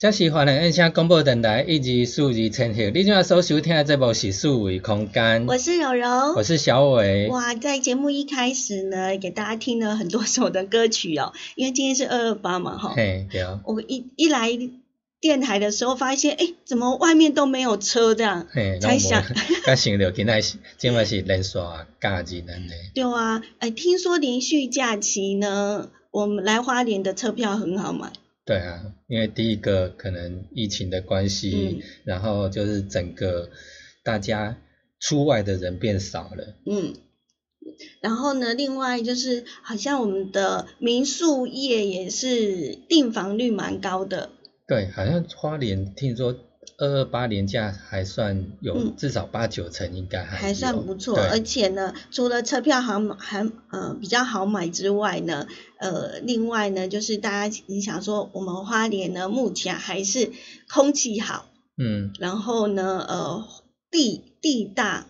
这是华人印象广播电台一级数字千兆，你今仔所收听的这部是数位空间。我是柔柔，我是小伟。哇，在节目一开始呢，给大家听了很多首的歌曲哦，因为今天是二二八嘛，哈。嘿，对。我一一来电台的时候，发现，哎，怎么外面都没有车这样？嘿，才想，才想到今仔是，今仔是连续假日呢。对啊，哎，听说连续假期呢，我们来花莲的车票很好买。对啊，因为第一个可能疫情的关系，然后就是整个大家出外的人变少了。嗯，然后呢，另外就是好像我们的民宿业也是订房率蛮高的。对，好像花莲听说。二二八年假还算有，至少八九成应该还还算不错。而且呢，除了车票好还呃比较好买之外呢，呃，另外呢就是大家你想说，我们花莲呢目前还是空气好，嗯，然后呢呃地地大。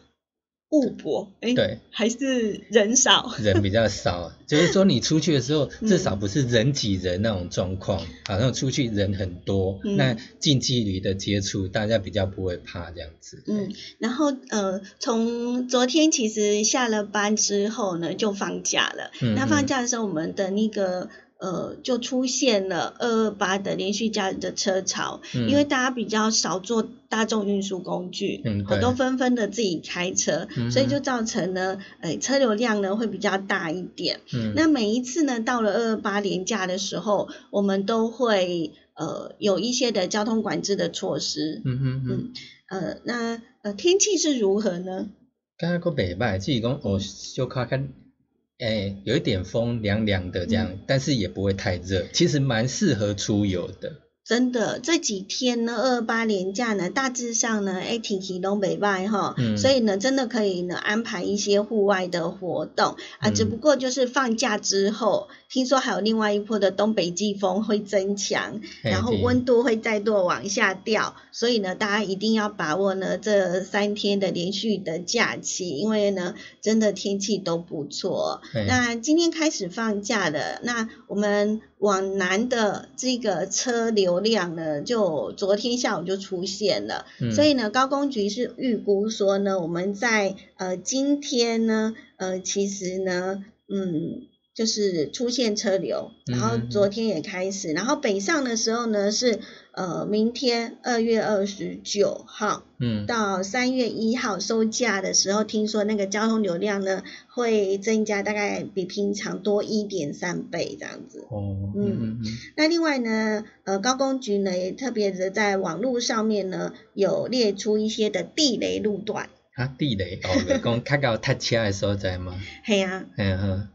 物博，哎，对，还是人少，人比较少，就是说你出去的时候，至少不是人挤人那种状况，好像出去人很多，那近距离的接触，大家比较不会怕这样子。嗯，然后呃，从昨天其实下了班之后呢，就放假了。那放假的时候，我们的那个。呃，就出现了二二八的连续假日的车潮，因为大家比较少坐大众运输工具，好多纷纷的自己开车，所以就造成呢，呃，车流量呢会比较大一点。那每一次呢，到了二二八连假的时候，我们都会呃有一些的交通管制的措施。嗯嗯嗯。呃，那呃天气是如何呢？刚刚个北拜，自己讲我就看看。哎，有一点风，凉凉的这样，但是也不会太热，其实蛮适合出游的。真的这几天呢，二八年假呢，大致上呢，哎，天气都北外哈，所以呢，真的可以呢安排一些户外的活动啊。只不过就是放假之后，听说还有另外一波的东北季风会增强，然后温度会再度往下掉，所以呢，大家一定要把握呢这三天的连续的假期，因为呢，真的天气都不错。那今天开始放假了，那我们。往南的这个车流量呢，就昨天下午就出现了，所以呢，高工局是预估说呢，我们在呃今天呢，呃其实呢，嗯，就是出现车流，然后昨天也开始，然后北上的时候呢是呃明天二月二十九号，嗯，到三月一号收假的时候，听说那个交通流量呢会增加大概比平常多一点三倍这样子。哦，嗯，那另外呢，呃，高工局呢也特别的在网络上面呢有列出一些的地雷路段。啊，地雷哦，讲较到塞车的所在吗？系啊，嗯哼。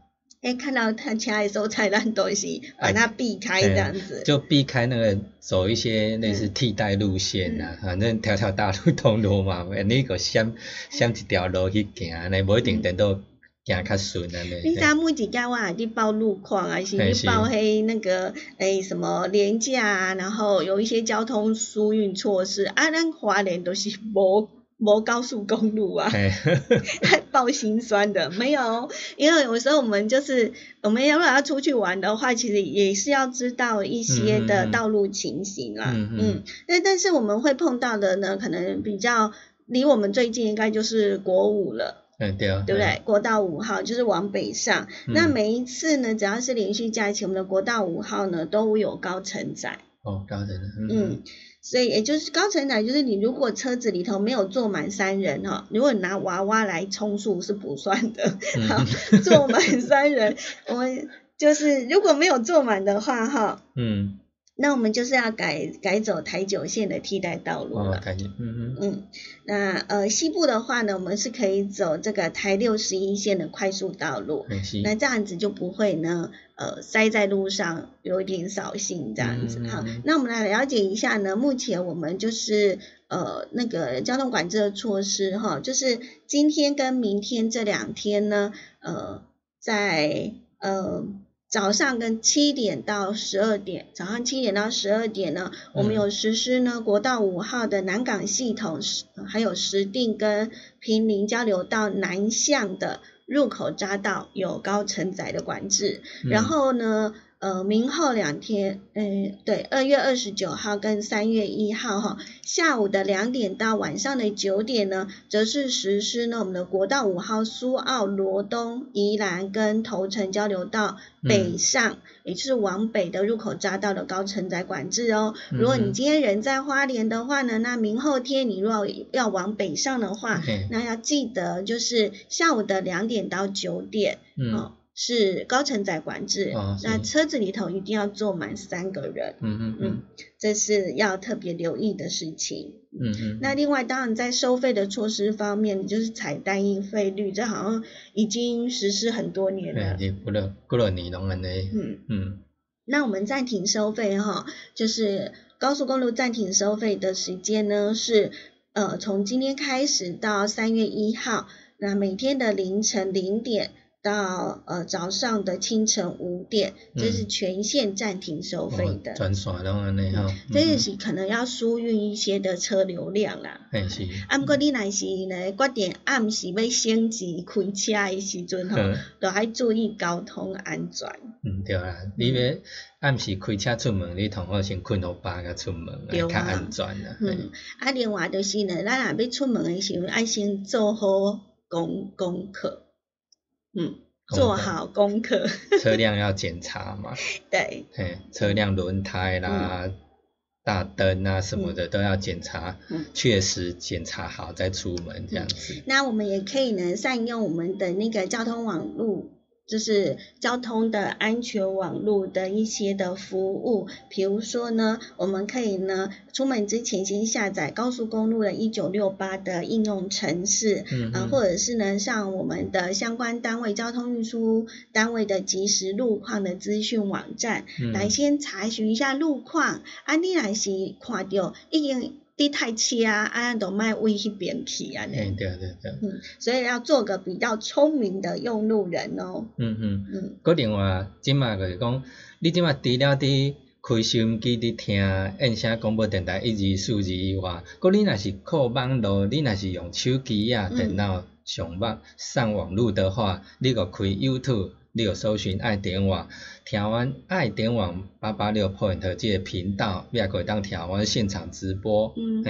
哎，看到他车的时候，才让东西把它避开这样子，就避开那个走一些类似替代路线呐，反正条条大路通罗马，你个选选一条路去行，你不一定等到行较顺安尼。你像每一家我还去报路况啊，是报黑那个诶什么廉价啊，然后有一些交通疏运措施啊，咱华联都是无。磨高速公路啊，太 爆心酸的没有，因为有时候我们就是我们要不要出去玩的话，其实也是要知道一些的道路情形啦。嗯，但但是我们会碰到的呢，可能比较离我们最近应该就是国五了。嗯，对啊，对不对？国道五号就是往北上，那每一次呢，只要是连续假期，我们的国道五号呢都有高承载。哦，高层的，嗯。所以也就是高承载，就是你如果车子里头没有坐满三人哈，如果你拿娃娃来充数是不算的。好，坐满三人，我们就是如果没有坐满的话哈，嗯。那我们就是要改改走台九线的替代道路了。嗯嗯嗯。那呃西部的话呢，我们是可以走这个台六十一线的快速道路。那这样子就不会呢呃塞在路上，有一点扫兴这样子哈。那我们来了解一下呢，目前我们就是呃那个交通管制的措施哈，就是今天跟明天这两天呢，呃在呃。早上跟七点到十二点，早上七点到十二点呢，我们有实施呢国道五号的南港系统，还有石定跟平林交流道南向的入口匝道有高承载的管制，然后呢。呃，明后两天，嗯，对，二月二十九号跟三月一号哈，下午的两点到晚上的九点呢，则是实施呢我们的国道五号苏澳罗东宜兰跟头城交流道北上，也就是往北的入口匝道的高承载管制哦。如果你今天人在花莲的话呢，那明后天你如果要往北上的话，那要记得就是下午的两点到九点，嗯。是高承载管制，那车子里头一定要坐满三个人，嗯嗯嗯，这是要特别留意的事情。嗯嗯，那另外当然在收费的措施方面，就是采单一费率，这好像已经实施很多年了。对，过了过了年拢安尼。嗯嗯，那我们暂停收费哈，就是高速公路暂停收费的时间呢是呃从今天开始到三月一号，那每天的凌晨零点。到呃早上的清晨五点，这是全线暂停收费的。转线拢安尼吼。这个是可能要疏运一些的车流量啦。嘿是。啊，毋过你若是呢决定暗时要升级开车的时阵吼，都还注意交通安全。嗯对啊，你要暗时开车出门，你同好先困好饱甲出门，较安全啦。嗯。啊，另外就是呢，咱若要出门的时候，爱先做好功功课。嗯，做好功课。车辆要检查嘛？对。嘿，车辆轮胎啦、大灯啊什么的都要检查，确实检查好再出门这样子。那我们也可以呢，善用我们的那个交通网络。就是交通的安全网络的一些的服务，比如说呢，我们可以呢出门之前先下载高速公路的一九六八的应用程式，嗯，或者是呢上我们的相关单位交通运输单位的即时路况的资讯网站，来先查询一下路况，啊，你来是看到已经。地太车啊，啊都卖位去边去啊，对对对，嗯，所以要做个比较聪明的用路人哦。嗯嗯嗯。个另外，即卖就是讲，你即卖除了伫开收音机伫听印声广播电台一二四、二以外，佮你若是靠网络，你若是用手机啊、电脑上网上网络的话，你个开 YouTube。你有搜寻爱点网，听完爱点网八八六 point 这个频道，你也可以当听完现场直播。嗯，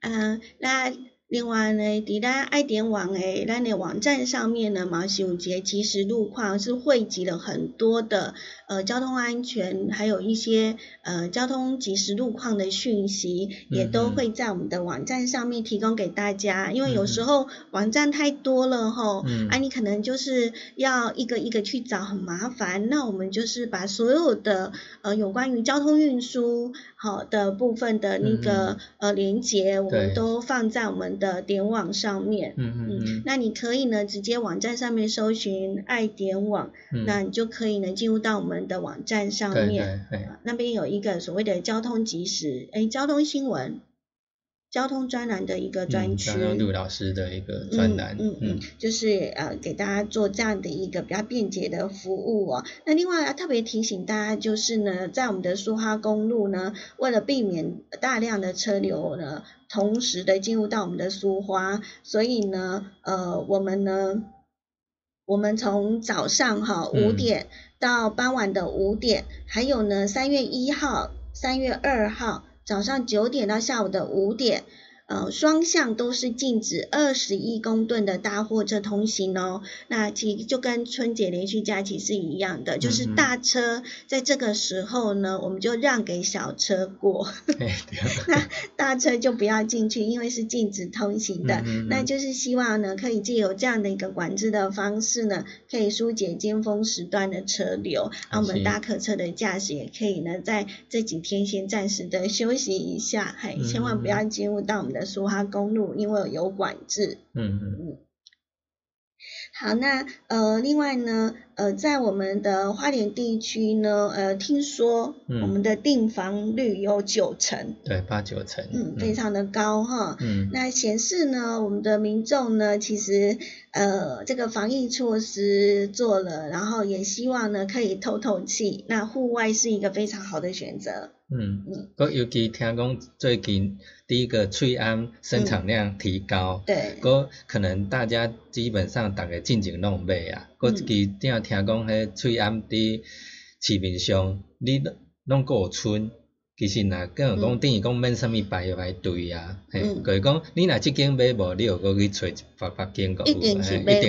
嗯，那另外呢，伫咱爱点网诶，咱的网站上面呢，嘛是有节即时路况，是汇集了很多的呃交通安全，还有一些呃交通及时路况的讯息，也都会在我们的网站上面提供给大家。因为有时候网站太多了吼，啊，你可能就是要一个一个去找，很麻烦。那我们就是把所有的呃有关于交通运输好的部分的那个呃连接，我们都放在我们。的点网上面，嗯嗯嗯，那你可以呢直接网站上面搜寻爱点网，那你就可以呢进入到我们的网站上面，那边有一个所谓的交通即时，哎，交通新闻。交通专栏的一个专区，陆老师的一个专栏，嗯嗯，就是呃给大家做这样的一个比较便捷的服务哦。那另外要特别提醒大家，就是呢，在我们的苏花公路呢，为了避免大量的车流呢，同时的进入到我们的苏花，所以呢，呃，我们呢，我们从早上哈五点到傍晚的五点，还有呢三月一号、三月二号。早上九点到下午的五点。呃，双向都是禁止二十一公吨的大货车通行哦。那其实就跟春节连续假期是一样的，就是大车在这个时候呢，我们就让给小车过，那大车就不要进去，因为是禁止通行的。那就是希望呢，可以借由这样的一个管制的方式呢，可以疏解尖峰时段的车流，让我们大客车的驾驶也可以呢，在这几天先暂时的休息一下，嘿，千万不要进入到我们的。苏哈公路因为有管制，嗯嗯嗯。好，那呃，另外呢，呃，在我们的花莲地区呢，呃，听说我们的订房率有九成，对，八九成，嗯，非常的高哈。嗯，那显示呢，我们的民众呢，其实呃，这个防疫措施做了，然后也希望呢，可以透透气，那户外是一个非常好的选择。嗯嗯，佮尤其听讲最近第一个翠安生产量提高，对，佮可能大家基本上逐个进前拢买啊，搁一支顶听讲迄翠安伫市面上，你拢拢有村。其实若更有讲等于讲免啥物排排队啊，嘿，就是讲你若即间买无，你又搁去找别别间个有，一定是买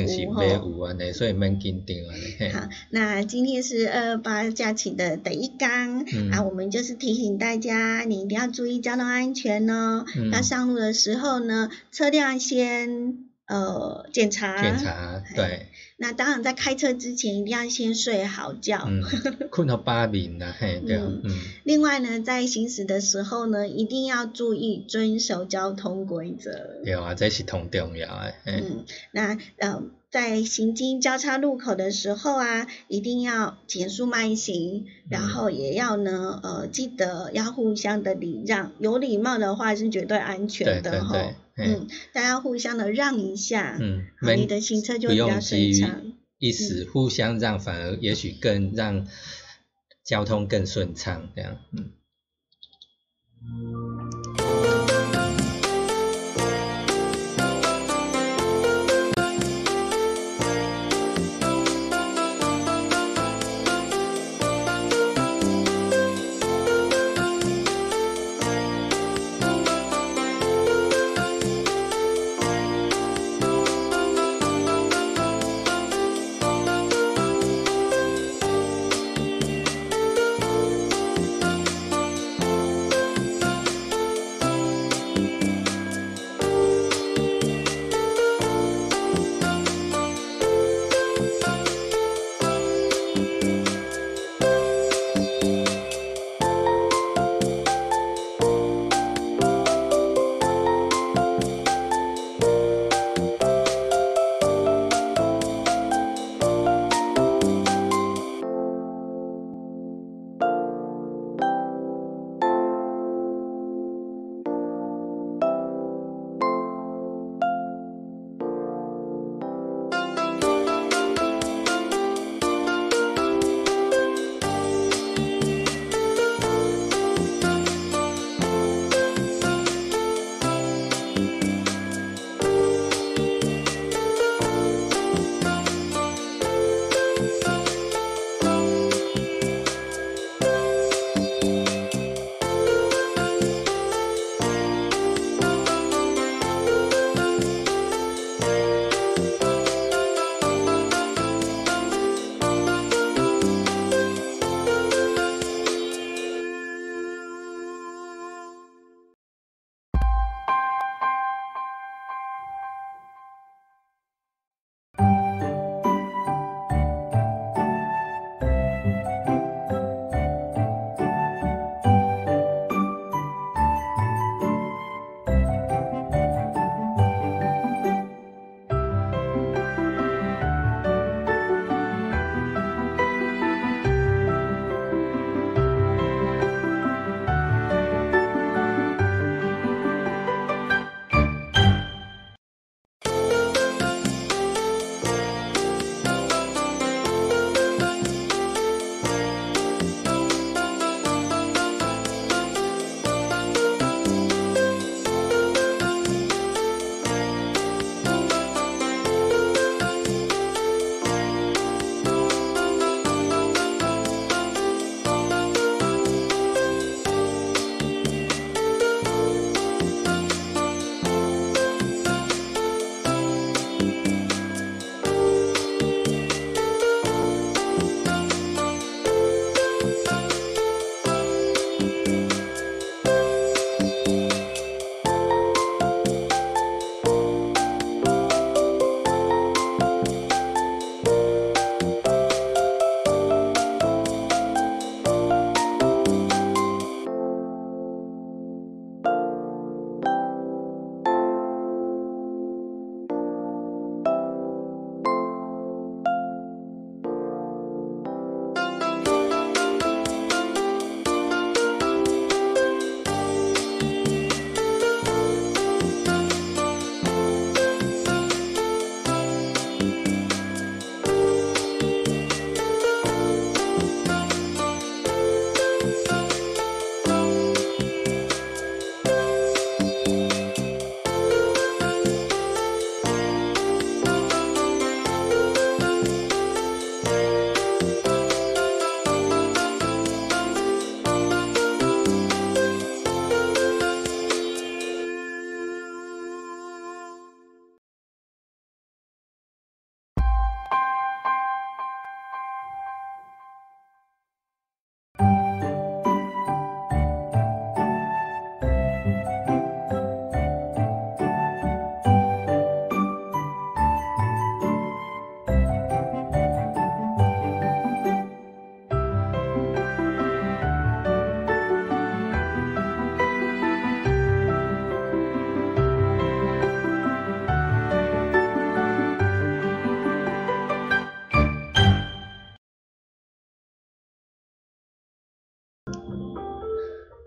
有安尼，所以免紧张安尼。好，那今天是二二八假期的第一天，啊，我们就是提醒大家，你一定要注意交通安全哦。要上路的时候呢，车辆先呃检查。检查，对。那当然，在开车之前一定要先睡好觉，困到八点啦，嘿，对，嗯。另外呢，在行驶的时候呢，一定要注意遵守交通规则。对啊，这是同重要诶。嗯，那呃，在行经交叉路口的时候啊，一定要减速慢行，然后也要呢，呃，记得要互相的礼让，有礼貌的话是绝对安全的哈。嗯，大家互相的让一下，嗯，你的行车就比较顺畅。一时互相让，反而也许更让交通更顺畅，这样，嗯。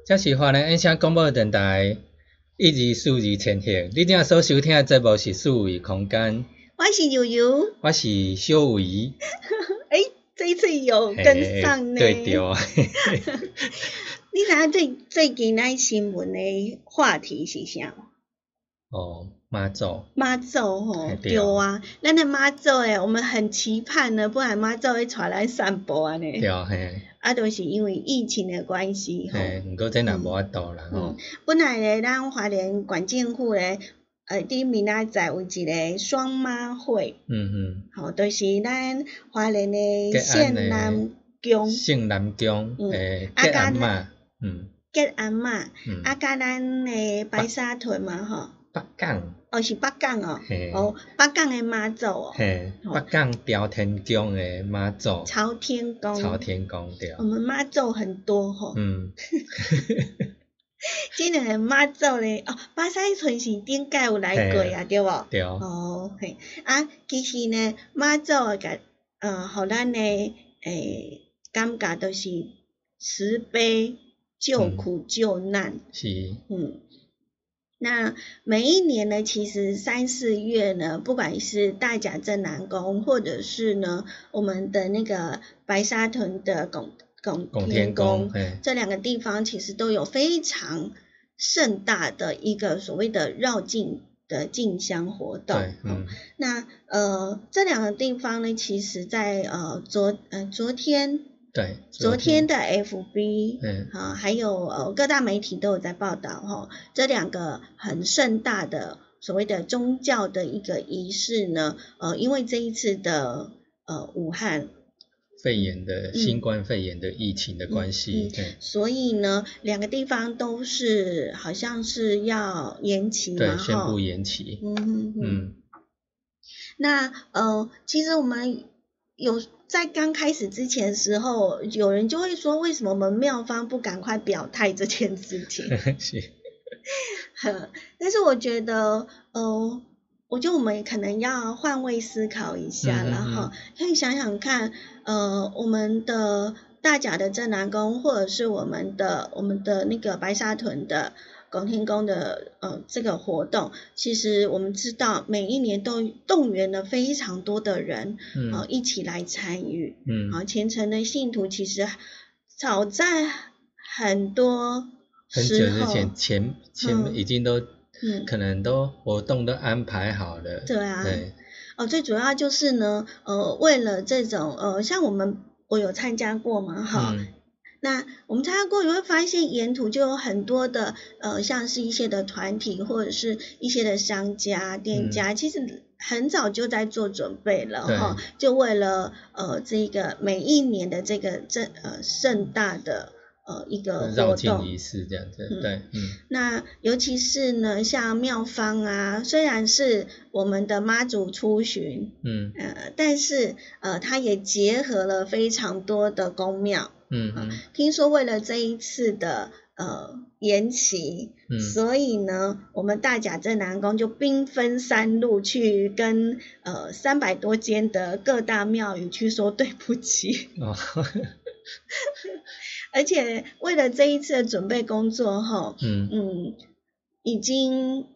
这是华南音响广播电台一二四二千赫，你正所收听的节目是数位空间，我是悠悠，我是小维。哎，这一次有跟上呢。对对。你影最最近咱新闻的话题是啥？哦，妈祖。妈祖吼，对啊，咱的妈祖诶，我们很期盼呢，不然妈祖会带咱散步安尼。对嘿。啊，都是因为疫情的关系吼。嘿，毋过真也无法度啦吼。本来咧，咱华联管政府咧，呃，伫明仔载有一个双妈会。嗯嗯。吼，都是咱华联的县南宫。县南宫诶，吉阿嬷。嗯，吉阿嬷，啊，甲咱诶白沙屯嘛吼，北港，哦是北港哦，哦北港诶妈祖哦，嘿，北港朝天宫诶妈祖，朝天宫，朝天宫对，我们妈祖很多吼，嗯，今年妈祖咧，哦，巴西村是顶届有来过啊，对无？对，哦，嘿，啊，其实呢，妈祖个，呃，互咱诶，诶，感觉都是慈悲。救苦救难。是。嗯，那每一年呢，其实三四月呢，不管是大甲镇南宫，或者是呢我们的那个白沙屯的拱拱拱天宫，这两个地方其实都有非常盛大的一个所谓的绕境的进香活动。嗯，那呃这两个地方呢，其实在呃昨呃昨天。对，昨天的 FB，嗯，啊，还有呃各大媒体都有在报道哈，这两个很盛大的所谓的宗教的一个仪式呢，呃，因为这一次的呃武汉肺炎的新冠肺炎的疫情的关系，对，所以呢，两个地方都是好像是要延期嘛，宣布延期，嗯嗯。嗯，那呃，其实我们有。在刚开始之前的时候，有人就会说，为什么我们庙方不赶快表态这件事情？是，但是我觉得，呃，我觉得我们可能要换位思考一下然后，可以想想看，呃，我们的大甲的正南宫，或者是我们的我们的那个白沙屯的。拱天宫的呃这个活动，其实我们知道每一年都动员了非常多的人，嗯，一起来参与，嗯，啊，虔诚的信徒其实早在很多很久之前前前已经都，嗯，可能都活动都安排好了，对啊，对，哦，最主要就是呢，呃，为了这种呃，像我们我有参加过嘛，哈。那我们参加过，你会发现沿途就有很多的呃，像是一些的团体或者是一些的商家店家，其实很早就在做准备了哈，就为了呃这个每一年的这个正呃盛大的呃一个活动仪式这样子，对，嗯。那尤其是呢，像庙方啊，虽然是我们的妈祖出巡，嗯，呃，但是呃，它也结合了非常多的宫庙。嗯嗯，听说为了这一次的呃延期，嗯，所以呢，我们大甲镇南宫就兵分三路去跟呃三百多间的各大庙宇去说对不起。哦，而且为了这一次的准备工作，哈，嗯嗯，已经。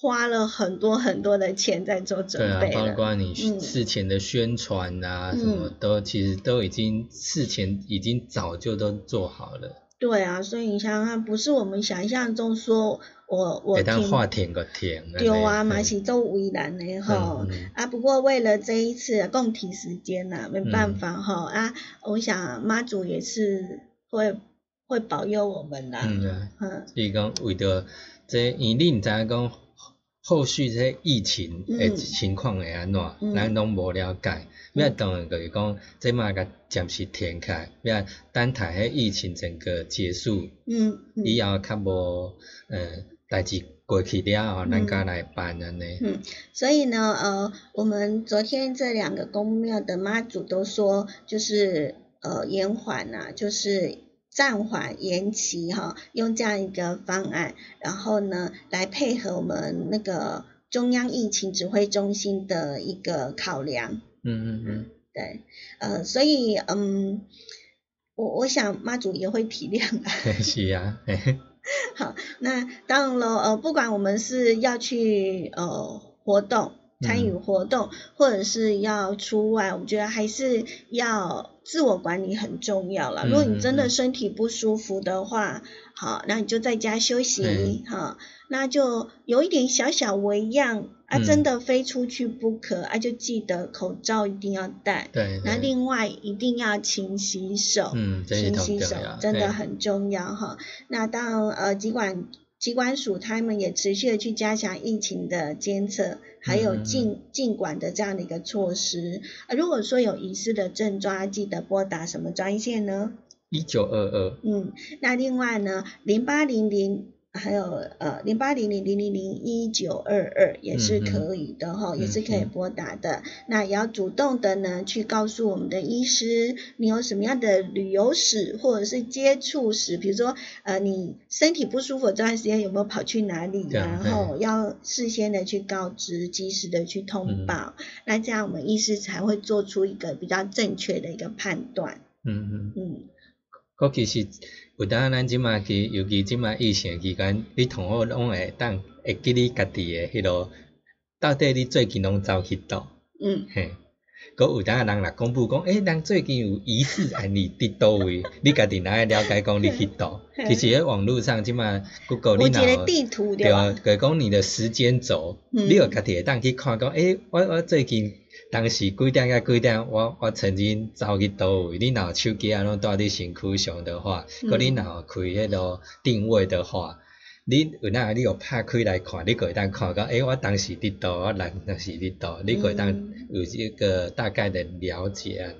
花了很多很多的钱在做准备对啊，包括你事前的宣传啊，什么都其实都已经事前已经早就都做好了。对啊，所以你想想看，不是我们想象中说我我听话填个填。对啊，嘛是都为难的哈。啊，不过为了这一次共体时间呐，没办法哈啊，我想妈祖也是会会保佑我们啦。嗯嗯。所以讲为着这，因为你唔知影讲。后续这疫情的情况会安怎，咱拢无了解。要当然就是讲，这嘛个暂时停开，要等待迄疫情整个结束，嗯，以后较无呃代志过去了后，咱家来办安尼。嗯，所以呢，呃，我们昨天这两个公庙的妈祖都说，就是呃延缓呐，就是。暂缓延期哈，用这样一个方案，然后呢，来配合我们那个中央疫情指挥中心的一个考量。嗯嗯嗯，对，呃，所以嗯，我我想妈祖也会体谅的。是啊，好，那当然了，呃，不管我们是要去呃活动。参与活动，或者是要出外，我觉得还是要自我管理很重要了。如果你真的身体不舒服的话，好，那你就在家休息，哈，那就有一点小小微恙啊，真的非出去不可啊，就记得口罩一定要戴。对。那另外一定要勤洗手，嗯，勤洗手真的很重要哈。那当呃，尽管。机关署他们也持续的去加强疫情的监测，还有禁禁管的这样的一个措施。啊，如果说有疑似的症状，记得拨打什么专线呢？一九二二。嗯，那另外呢，零八零零。还有呃零八零零零零零一九二二也是可以的哈，也是可以拨打的。那也要主动的呢，去告诉我们的医师，你有什么样的旅游史或者是接触史，比如说呃你身体不舒服这段时间有没有跑去哪里，然后要事先的去告知，及时的去通报，那这样我们医师才会做出一个比较正确的一个判断。嗯嗯嗯，我其实。有当咱即马去，尤其即马疫情期间，你同学拢会当会记你家己诶迄落，到底你最近拢走去倒？嗯，嘿，佮有当人来公布讲，诶，人最近有疑似案例伫倒位，你家己哪会了解讲你去倒？其实喺网络上即马 Google 你若对啊，佮讲你的时间轴，你有家己会当去看讲，诶，我我最近。当时几点甲几点，我我曾经走去倒位，你若手机啊拢带伫身躯上的话，佮你若开迄个定位的话，你有哪你有拍开来看，你可会当看到，诶，我当时伫倒，我人当时伫倒，你可会当有一个大概的了解啊。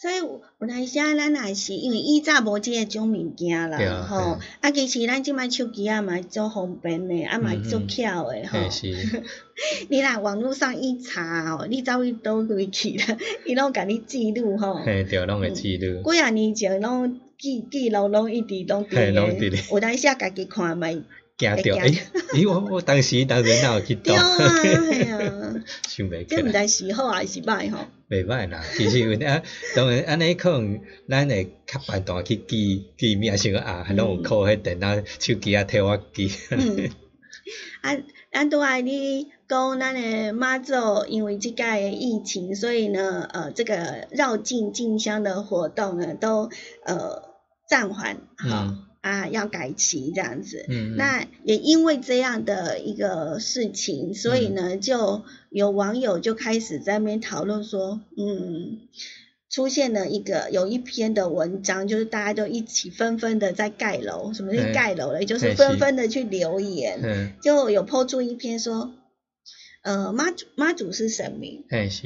所以有来时啊，咱也是因为以早无即个种物件啦，吼，啊，其实咱即摆手机啊嘛足方便诶，啊嘛足巧诶，吼。你若网络上一查吼，你走去倒位去啦，伊拢甲你记录吼。嘿，对，拢会记录。几啊年前拢记记录拢一直拢伫咧，有当时啊家己看觅。惊着，诶，咦，我我当时当时哪有去 倒？对啊。想袂起。即毋知是好还是歹吼？袂歹啦，其实有啊，当然安尼可能咱会较办段去记记名，想啊，拢有靠迄电脑手机啊替我记。嗯。啊，咱拄爱你讲咱诶妈祖，因为即届疫情，所以呢，呃，这个绕境进香的活动呢，都呃暂缓，好。啊，要改期这样子，那也因为这样的一个事情，所以呢，就有网友就开始在那边讨论说，嗯，出现了一个有一篇的文章，就是大家都一起纷纷的在盖楼，什么是盖楼了？就是纷纷的去留言，就有抛出一篇说，呃，妈祖妈祖是神明，嘿是，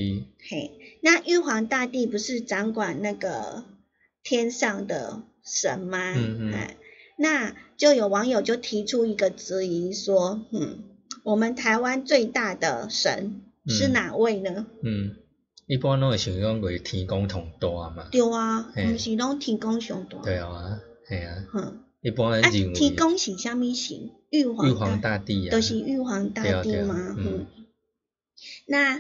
嘿，那玉皇大帝不是掌管那个天上的神吗？嗯嗯。那就有网友就提出一个质疑说，嗯，我们台湾最大的神是哪位呢？嗯，一般拢会想讲为天公同大嘛。对啊，毋是拢天公上大。对啊，系啊。嗯。一般认为。天公是虾米神？玉皇。玉皇大帝啊。都是玉皇大帝吗？嗯。那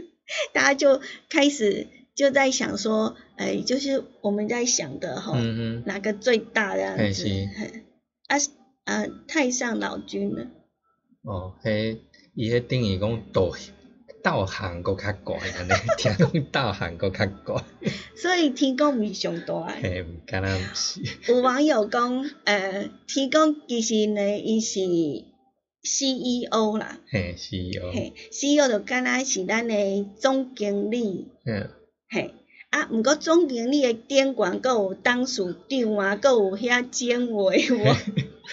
大家就开始。就在想说，哎，就是我们在想的哈，哪个最大这样子？啊啊，太上老君呢？哦，嘿，伊迄等于讲道道行搁较高，安尼听讲道行搁较高。所以天公毋是上大。嘿，敢若毋是。有网友讲，呃，天公其实呢，伊是 CEO 啦。嘿，CEO。嘿，CEO 就敢若是咱的总经理。嗯。嘿，啊，毋过总经理诶顶管，阁有董事长啊，阁有遐监委喎。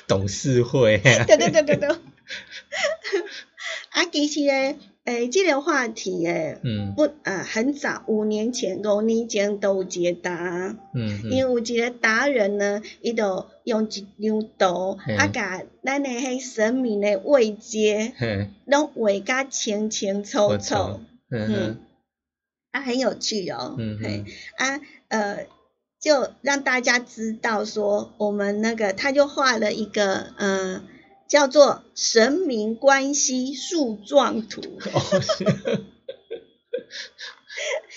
董事会。对对对对对。啊，其实咧，诶，即个话题诶，嗯，不，啊，很早，五年前、五年前都有解答。嗯。因为有一个达人呢，伊就用一张图，啊，甲咱诶迄神明诶位阶，拢画甲清清楚楚。嗯。啊，很有趣哦，嗯嘿，啊，呃，就让大家知道说，我们那个他就画了一个，呃，叫做神明关系树状图。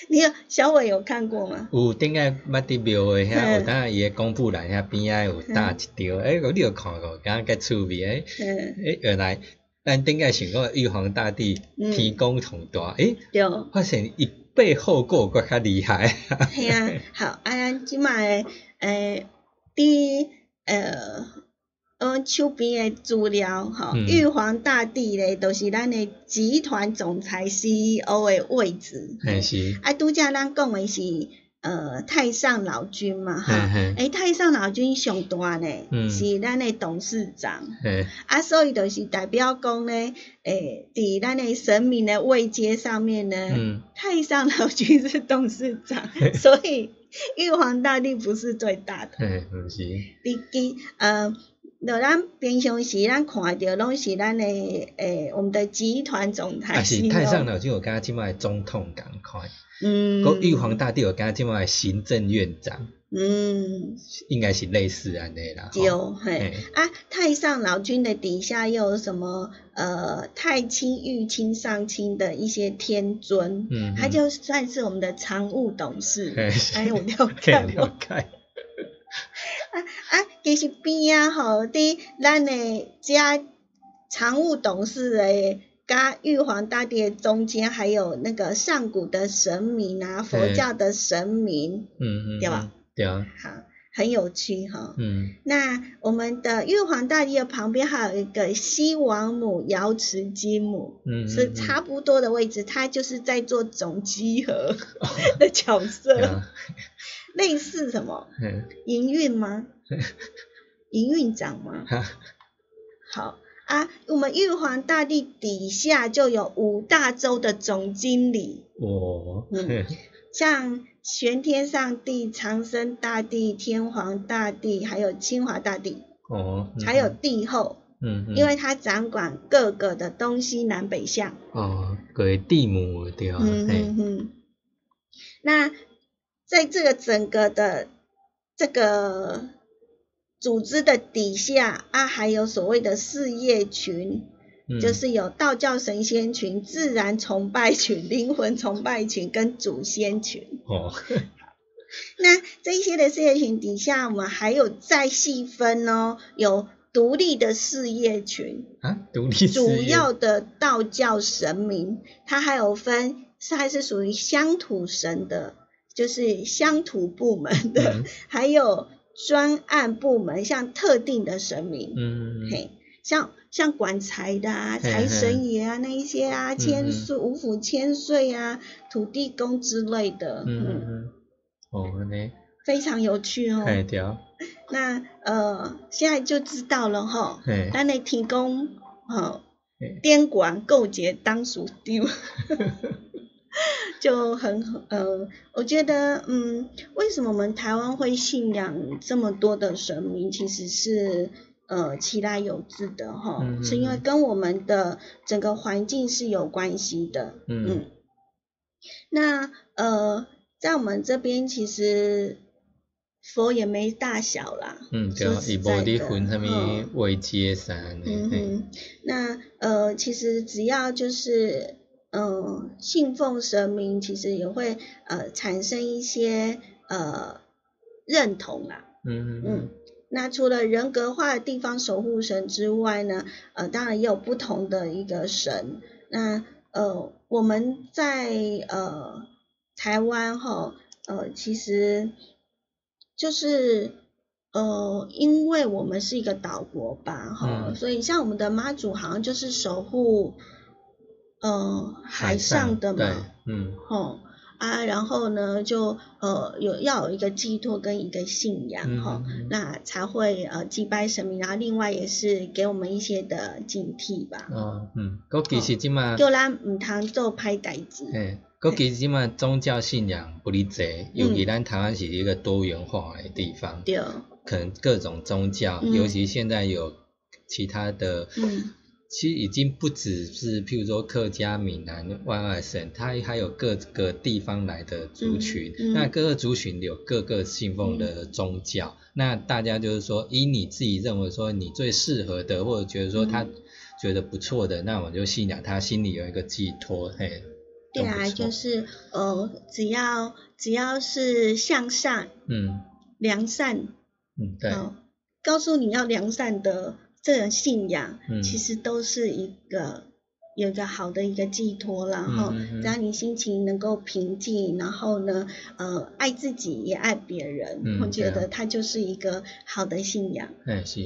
你有小伟有看过吗？有顶下捌伫庙诶遐，有当伊诶公布栏遐边仔有搭一条，诶，我你有看过，感觉介趣味诶。诶，原来咱顶下想讲玉皇大帝天公同大，诶，发现伊背后个搁较厉害。系啊，好，啊，咱即卖诶，伫呃。嗯，手边诶资料，吼，玉皇大帝咧，都是咱诶集团总裁 CEO 诶位置。嘿是。啊，拄则咱讲诶是，呃，太上老君嘛，哈。诶，太上老君上大呢，是咱的董事长。嘿。啊，所以就是代表讲呢，诶，伫咱的神明的位阶上面呢，太上老君是董事长，所以玉皇大帝不是最大的。嘿，毋是。你记，呃。就咱平常时咱看着拢是咱诶诶，我们的集团总裁。是太上老君有甲即卖总统共款，嗯，个玉皇大帝有甲即卖行政院长，嗯，应该是类似安尼啦。有嘿。啊，太上老君的底下又有什么呃太清、玉清、上清的一些天尊，嗯，他就算是我们的常务董事，哎，我了解了。解。啊啊，其实边啊吼，伫咱的家常务董事诶，甲玉皇大帝中间，还有那个上古的神明啊，佛教的神明，嗯嗯，对吧？对啊。好，很有趣哈。嗯。那我们的玉皇大帝的旁边还有一个西王母瑶池金母，嗯，是差不多的位置，它就是在做总集合 的角色。类似什么？营运吗？营运长吗？好啊，我们玉皇大帝底下就有五大洲的总经理。哦。嗯。像玄天上帝、长生大帝、天皇大帝，还有清华大帝。哦。还有帝后。嗯嗯。因为他掌管各个的东西南北向。哦，各位地母对啊。嗯嗯嗯。那。在这个整个的这个组织的底下啊，还有所谓的事业群，就是有道教神仙群、自然崇拜群、灵魂崇拜群跟祖先群。哦，那这一些的事业群底下，我们还有再细分哦，有独立的事业群啊，独立主要的道教神明，它还有分，是还是属于乡土神的。就是乡土部门的，还有专案部门，像特定的神明，嗯，嘿，像像管财的啊，财神爷啊，那一些啊，千岁五府千岁啊，土地公之类的，嗯嗯，哦，呢，非常有趣哦，哎对，那呃，现在就知道了哈，那你提供好监管构结当属丢。就很呃，我觉得嗯，为什么我们台湾会信仰这么多的神明？其实是呃，其来有之的哈，是因为跟我们的整个环境是有关系的。嗯，那呃，在我们这边其实佛也没大小啦。嗯，对，伊无伫分什么位阶山。嗯哼，那呃，其实只要就是。嗯，信奉神明其实也会呃产生一些呃认同啦。嗯嗯。那除了人格化的地方守护神之外呢，呃，当然也有不同的一个神。那呃，我们在呃台湾哈，呃，其实就是呃，因为我们是一个岛国吧，哈，所以像我们的妈祖好像就是守护。呃，海上的嘛，嗯，吼啊，然后呢，就呃有要有一个寄托跟一个信仰，哈，那才会呃祭拜神明，然后另外也是给我们一些的警惕吧。哦，嗯，嗰其实即嘛，叫咱唔通做歹代志。诶，嗰其实即嘛宗教信仰不离济，尤其咱台湾是一个多元化的地方，对，可能各种宗教，尤其现在有其他的。嗯。其实已经不只是，譬如说客家、闽南、外外省，它还有各个地方来的族群。那各个族群有各个信奉的宗教。那大家就是说，以你自己认为说你最适合的，或者觉得说他觉得不错的，那我就信仰他，心里有一个寄托，嘿，对啊，就是呃，只要只要是向善，嗯，良善，嗯，对，告诉你要良善的这个信仰，其实都是一个。有一个好的一个寄托，然后只要你心情能够平静，然后呢，呃，爱自己也爱别人，我觉得它就是一个好的信仰。哎，是。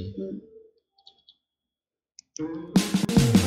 嗯。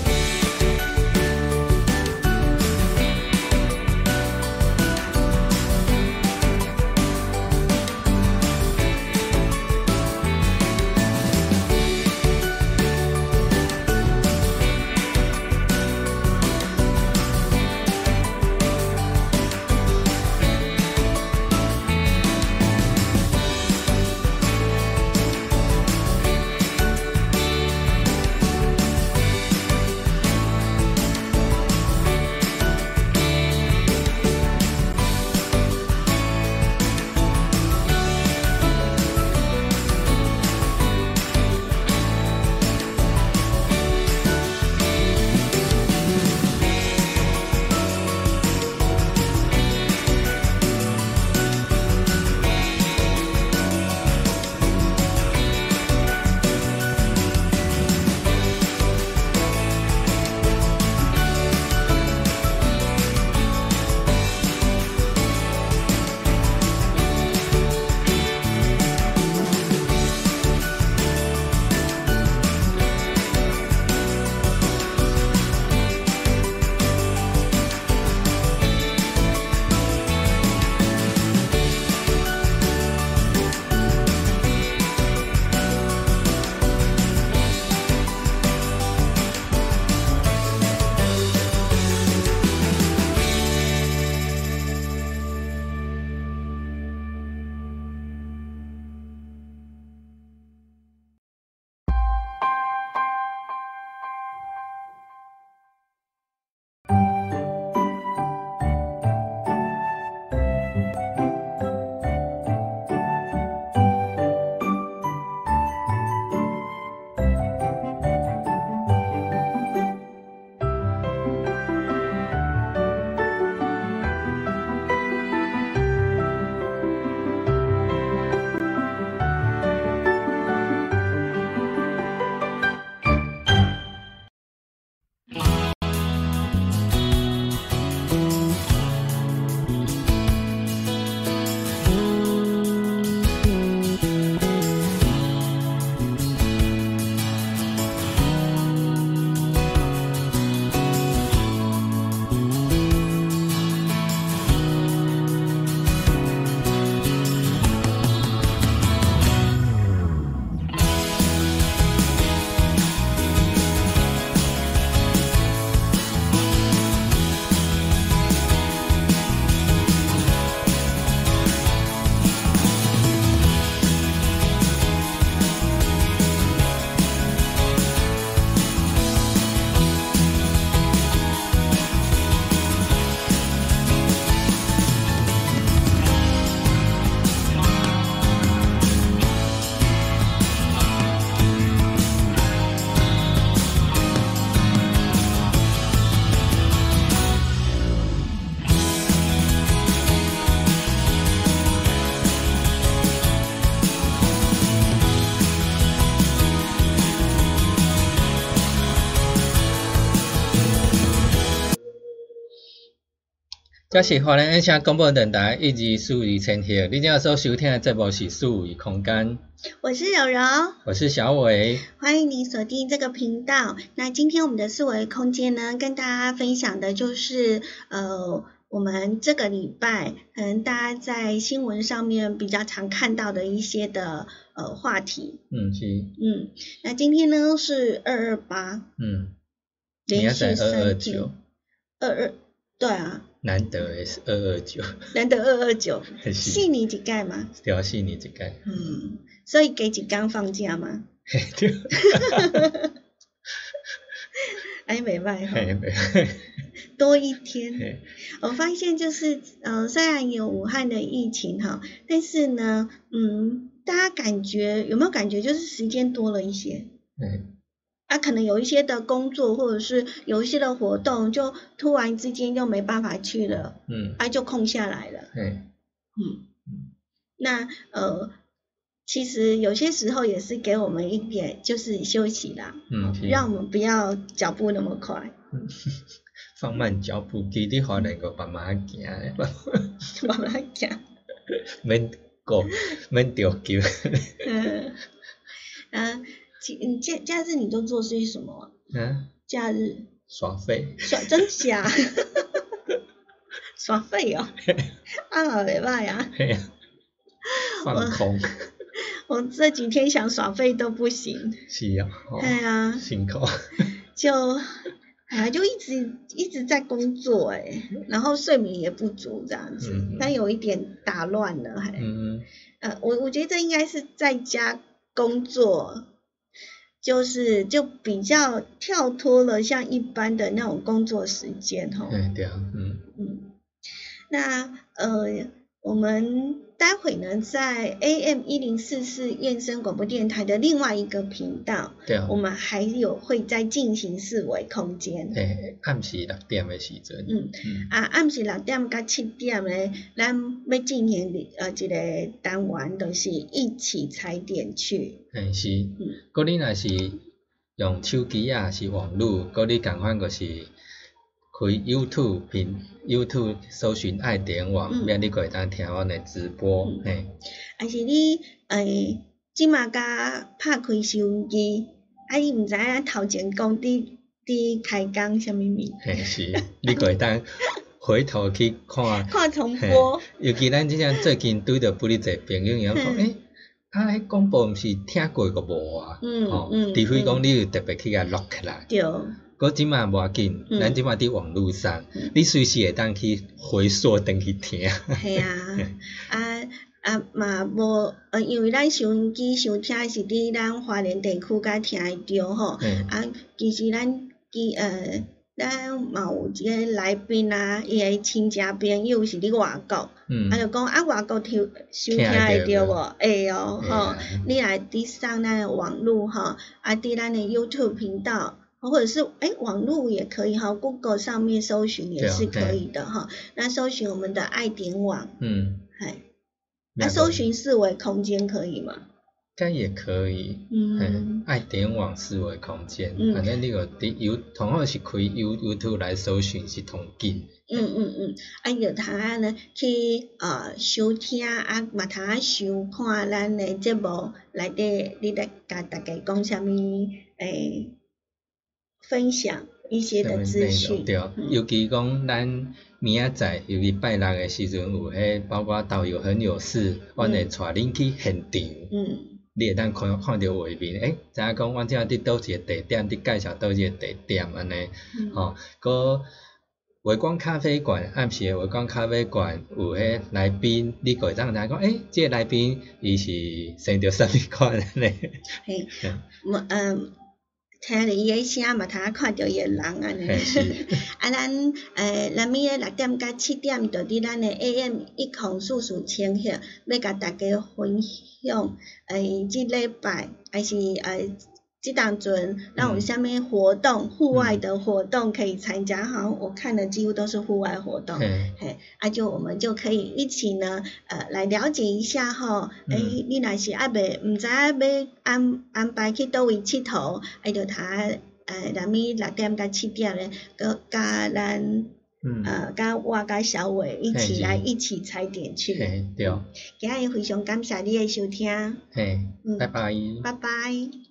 这是华联音响广播电台一级数字千赫，你今下所收听的节目是数字空间。我是柔柔，我是小伟，欢迎你锁定这个频道。那今天我们的四维空间呢，跟大家分享的就是呃，我们这个礼拜可能大家在新闻上面比较常看到的一些的呃话题。嗯，是。嗯，那今天呢是二二八。嗯。连续二二九。二二，对啊。难得也是二二九，难得二二九，细你几盖吗？对啊，细你几盖。嗯，所以给几天放假吗？对。哎，没办法。多一天。我发现就是，呃，虽然有武汉的疫情哈，但是呢，嗯，大家感觉有没有感觉就是时间多了一些？嗯。啊，可能有一些的工作或者是有一些的活动，就突然之间就没办法去了，嗯，啊，就空下来了，嘿，嗯，那呃，其实有些时候也是给我们一点就是休息啦，嗯，让我们不要脚步那么快，放慢脚步，其实可能个慢慢行诶，慢慢行，免过免着急。嗯，啊，其嗯假假日你都做些什么啊？啊，假日。耍废，耍真假？耍废哦，啊，没办呀，嘿啊，放空，我这几天想耍废都不行，是啊，哦对啊，辛苦，就哎呀，就一直一直在工作哎，然后睡眠也不足这样子嗯，但有一点打乱了还，嗯，呃，我我觉得这应该是在家工作，就是就比较跳脱了像一般的那种工作时间哈。对对啊，嗯，嗯，那呃，我们待会呢，在 AM 一零四四燕声广播电台的另外一个频道，对啊我，们还有会再进行四维空间。嘿，暗时六点的时阵，嗯，嗯，啊，暗时六点到七点咧，咱要进行的呃一个单元，就是一起踩点去。嘿是，嗯，嗰你若是用手机啊，是网络，嗰你共款就是开 YouTube 频 YouTube 搜寻爱点网，嗯。免你可会当听阮诶直播嗯，嘿，还是你诶，即马甲拍开收音机，啊，伊毋知影头前讲伫伫开讲啥物物，嘿是，你可会当回头去看。看重播。尤其咱即阵最近拄着不哩侪朋友，伊讲诶，啊，迄广播毋是听过个无啊？嗯吼，嗯除非讲你有特别去甲录起来，对，嗰即满无要紧，嗯咱即满伫网络上嗯，你随时会当去回溯登去听。系啊，啊啊嘛无，呃，因为咱收音机收听的是伫咱华联地区甲听会着吼，嗯啊，其实咱其呃，咱嘛有一个来宾啊，伊个亲戚朋友是伫外国，嗯啊，就讲啊外国听收听听会得着着无？会哦，吼你来伫上咱的网络吼，啊，伫咱的 YouTube 频道。或者是诶网络也可以哈，Google 上面搜寻也是可以的哈。那搜寻我们的爱点网，嗯，嗨，那搜寻四维空间可以吗？该也可以。嗯嗯，爱点网四维空间，嗯反正你个伫 You 同样是开 You YouTube 来搜寻是同紧。嗯嗯嗯，啊，有通啊呢去呃收听啊，嘛通啊收看咱的节目内底，你来甲大家讲啥物诶，分享一些的资讯。对，嗯。尤其讲咱明仔载，尤其拜六的时阵有迄，包括导游很有事，阮会带恁去现场，嗯。你会当看看着画面，诶，知影讲阮即下伫倒一个地点，伫介绍倒一个地点安尼，嗯。吼，搁微光咖啡馆，暗时的微光咖啡馆有迄来宾，你个会当知影讲，诶，即、个来宾伊是生着啥物款安尼，嘿 嗯，嗯。听着伊个声嘛，通啊看着伊个人安尼。啊，咱诶，咱咪个六点甲七点，着伫咱诶 AM 一空四四千赫，要甲大家分享诶，即礼拜还是诶，即当阵，咱有啥物活动，户外的活动可以参加？好像我看的几乎都是户外活动。嘿，嘿，啊，就我们就可以一起呢，呃，来了解一下吼。诶、嗯你若是还袂毋知影要安安排去倒位佚佗，啊，就他诶，咱咪六点到七点咧，佮加咱嗯，呃，甲我甲小伟一起来一起踩点去。嘿，对，今日非常感谢你的收听，嘿嗯，拜拜。拜拜。